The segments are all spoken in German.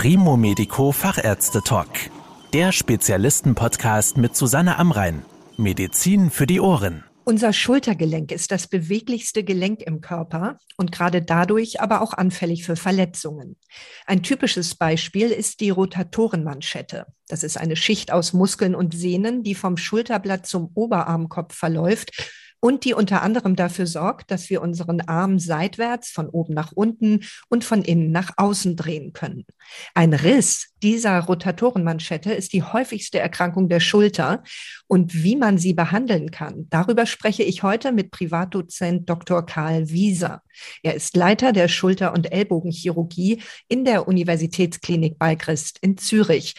Primo Medico Fachärzte Talk. Der Spezialisten-Podcast mit Susanne Amrein. Medizin für die Ohren. Unser Schultergelenk ist das beweglichste Gelenk im Körper und gerade dadurch aber auch anfällig für Verletzungen. Ein typisches Beispiel ist die Rotatorenmanschette. Das ist eine Schicht aus Muskeln und Sehnen, die vom Schulterblatt zum Oberarmkopf verläuft und die unter anderem dafür sorgt, dass wir unseren Arm seitwärts von oben nach unten und von innen nach außen drehen können. Ein Riss dieser Rotatorenmanschette ist die häufigste Erkrankung der Schulter und wie man sie behandeln kann. Darüber spreche ich heute mit Privatdozent Dr. Karl Wieser. Er ist Leiter der Schulter- und Ellbogenchirurgie in der Universitätsklinik Balchrist in Zürich.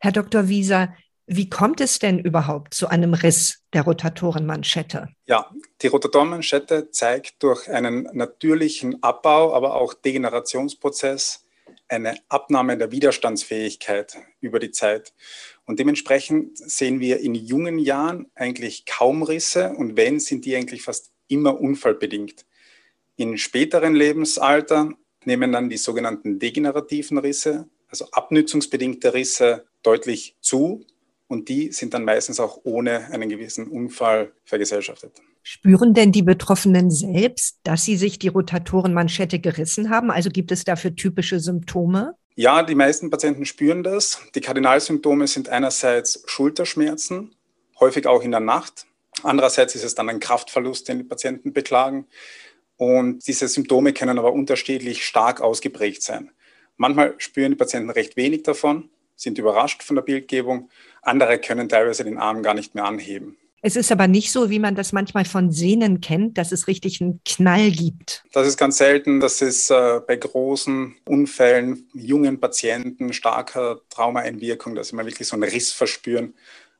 Herr Dr. Wieser, wie kommt es denn überhaupt zu einem Riss der Rotatorenmanschette? Ja, die Rotatorenmanschette zeigt durch einen natürlichen Abbau, aber auch Degenerationsprozess eine Abnahme der Widerstandsfähigkeit über die Zeit. Und dementsprechend sehen wir in jungen Jahren eigentlich kaum Risse und wenn, sind die eigentlich fast immer unfallbedingt. In späteren Lebensalter nehmen dann die sogenannten degenerativen Risse, also abnützungsbedingte Risse, deutlich zu und die sind dann meistens auch ohne einen gewissen Unfall vergesellschaftet. Spüren denn die Betroffenen selbst, dass sie sich die Rotatorenmanschette gerissen haben? Also gibt es dafür typische Symptome? Ja, die meisten Patienten spüren das. Die Kardinalsymptome sind einerseits Schulterschmerzen, häufig auch in der Nacht. Andererseits ist es dann ein Kraftverlust, den die Patienten beklagen. Und diese Symptome können aber unterschiedlich stark ausgeprägt sein. Manchmal spüren die Patienten recht wenig davon, sind überrascht von der Bildgebung. Andere können teilweise den Arm gar nicht mehr anheben. Es ist aber nicht so, wie man das manchmal von Sehnen kennt, dass es richtig einen Knall gibt. Das ist ganz selten. Das ist äh, bei großen Unfällen, jungen Patienten, starker Traumaeinwirkung, dass sie mal wirklich so einen Riss verspüren.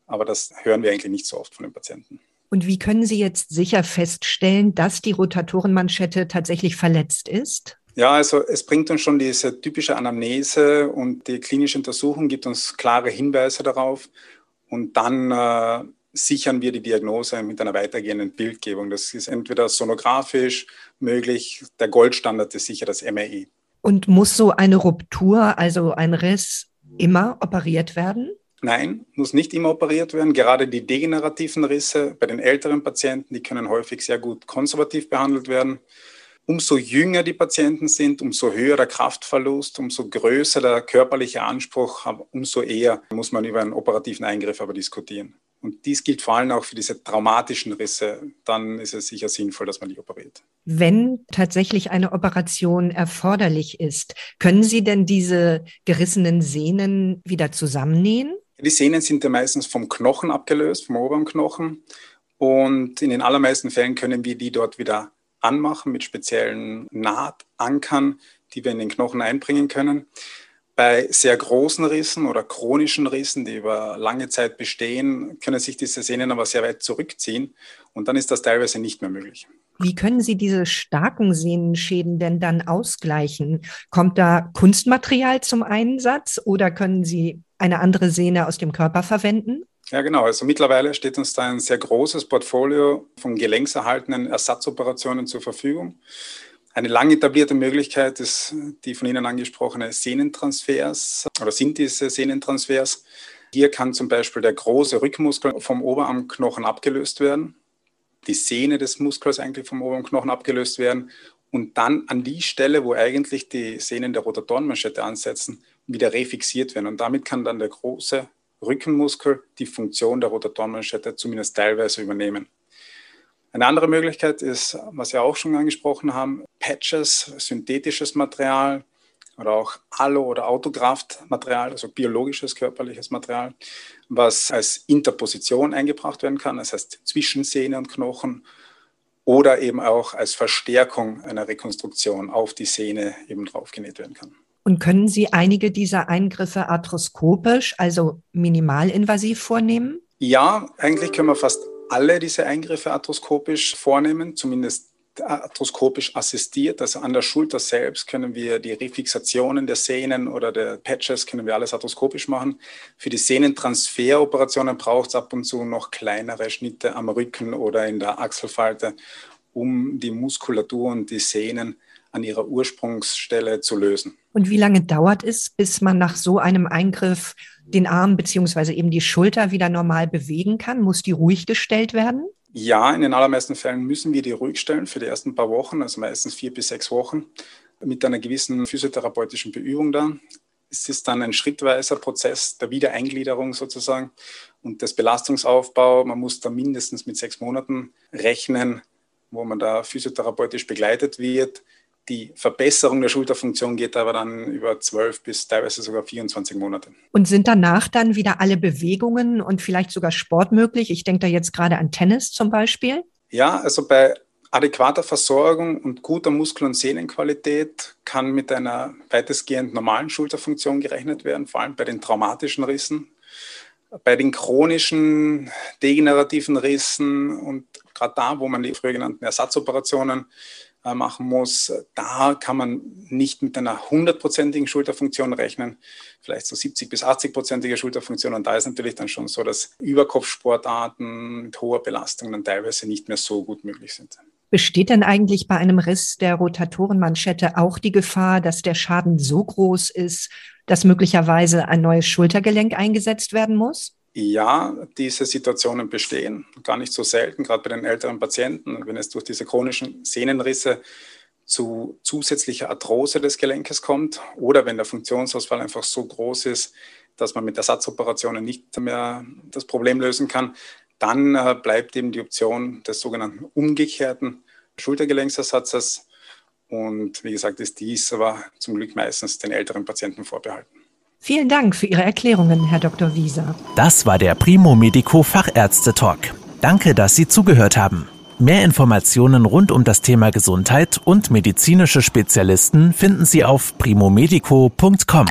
Aber das hören wir eigentlich nicht so oft von den Patienten. Und wie können Sie jetzt sicher feststellen, dass die Rotatorenmanschette tatsächlich verletzt ist? Ja, also es bringt uns schon diese typische Anamnese und die klinische Untersuchung gibt uns klare Hinweise darauf. Und dann äh, sichern wir die Diagnose mit einer weitergehenden Bildgebung. Das ist entweder sonografisch möglich, der Goldstandard ist sicher das MRI. Und muss so eine Ruptur, also ein Riss, immer operiert werden? Nein, muss nicht immer operiert werden. Gerade die degenerativen Risse bei den älteren Patienten, die können häufig sehr gut konservativ behandelt werden umso jünger die Patienten sind, umso höher der Kraftverlust, umso größer der körperliche Anspruch, umso eher muss man über einen operativen Eingriff aber diskutieren. Und dies gilt vor allem auch für diese traumatischen Risse. Dann ist es sicher sinnvoll, dass man die operiert. Wenn tatsächlich eine Operation erforderlich ist, können Sie denn diese gerissenen Sehnen wieder zusammennähen? Die Sehnen sind ja meistens vom Knochen abgelöst, vom oberen Knochen. Und in den allermeisten Fällen können wir die dort wieder anmachen mit speziellen Nahtankern, die wir in den Knochen einbringen können. Bei sehr großen Rissen oder chronischen Rissen, die über lange Zeit bestehen, können sich diese Sehnen aber sehr weit zurückziehen und dann ist das teilweise nicht mehr möglich. Wie können Sie diese starken Sehnenschäden denn dann ausgleichen? Kommt da Kunstmaterial zum Einsatz oder können Sie eine andere Sehne aus dem Körper verwenden? Ja, genau. Also mittlerweile steht uns da ein sehr großes Portfolio von gelenkserhaltenen Ersatzoperationen zur Verfügung. Eine lang etablierte Möglichkeit ist die von Ihnen angesprochene Sehnentransfers oder sind diese Sehnentransfers. Hier kann zum Beispiel der große Rückmuskel vom Oberarmknochen abgelöst werden, die Sehne des Muskels eigentlich vom Oberarmknochen abgelöst werden und dann an die Stelle, wo eigentlich die Sehnen der Rotatorenmanschette ansetzen, wieder refixiert werden. Und damit kann dann der große Rückenmuskel die Funktion der Rotatorenmanschette zumindest teilweise übernehmen. Eine andere Möglichkeit ist, was wir auch schon angesprochen haben, Patches, synthetisches Material oder auch Allo- oder Autograft-Material, also biologisches körperliches Material, was als Interposition eingebracht werden kann, das heißt zwischen Sehne und Knochen oder eben auch als Verstärkung einer Rekonstruktion auf die Sehne eben draufgenäht werden kann. Und können Sie einige dieser Eingriffe arthroskopisch, also minimalinvasiv vornehmen? Ja, eigentlich können wir fast alle diese Eingriffe arthroskopisch vornehmen, zumindest arthroskopisch assistiert. Also an der Schulter selbst können wir die Refixationen der Sehnen oder der Patches, können wir alles arthroskopisch machen. Für die Sehnentransferoperationen braucht es ab und zu noch kleinere Schnitte am Rücken oder in der Achselfalte, um die Muskulatur und die Sehnen an ihrer Ursprungsstelle zu lösen. Und wie lange dauert es, bis man nach so einem Eingriff den Arm beziehungsweise eben die Schulter wieder normal bewegen kann? Muss die ruhig gestellt werden? Ja, in den allermeisten Fällen müssen wir die ruhig stellen für die ersten paar Wochen, also meistens vier bis sechs Wochen, mit einer gewissen physiotherapeutischen Beübung da. Es ist dann ein schrittweiser Prozess der Wiedereingliederung sozusagen und des Belastungsaufbau. Man muss da mindestens mit sechs Monaten rechnen, wo man da physiotherapeutisch begleitet wird. Die Verbesserung der Schulterfunktion geht aber dann über zwölf bis teilweise sogar 24 Monate. Und sind danach dann wieder alle Bewegungen und vielleicht sogar Sport möglich? Ich denke da jetzt gerade an Tennis zum Beispiel. Ja, also bei adäquater Versorgung und guter Muskel- und Sehnenqualität kann mit einer weitestgehend normalen Schulterfunktion gerechnet werden, vor allem bei den traumatischen Rissen. Bei den chronischen degenerativen Rissen und gerade da, wo man die früher genannten Ersatzoperationen machen muss, da kann man nicht mit einer hundertprozentigen Schulterfunktion rechnen, vielleicht so 70 bis 80-prozentige Schulterfunktion. Und da ist natürlich dann schon so, dass Überkopfsportarten mit hoher Belastung dann teilweise nicht mehr so gut möglich sind. Besteht denn eigentlich bei einem Riss der Rotatorenmanschette auch die Gefahr, dass der Schaden so groß ist, dass möglicherweise ein neues Schultergelenk eingesetzt werden muss? Ja, diese Situationen bestehen, gar nicht so selten, gerade bei den älteren Patienten, wenn es durch diese chronischen Sehnenrisse zu zusätzlicher Arthrose des Gelenkes kommt oder wenn der Funktionsausfall einfach so groß ist, dass man mit Ersatzoperationen nicht mehr das Problem lösen kann, dann äh, bleibt eben die Option des sogenannten umgekehrten Schultergelenksersatzes. Und wie gesagt, ist dies aber zum Glück meistens den älteren Patienten vorbehalten. Vielen Dank für Ihre Erklärungen, Herr Dr. Wieser. Das war der Primo Medico Fachärzte Talk. Danke, dass Sie zugehört haben. Mehr Informationen rund um das Thema Gesundheit und medizinische Spezialisten finden Sie auf primomedico.com.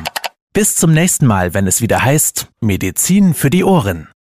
Bis zum nächsten Mal, wenn es wieder heißt Medizin für die Ohren.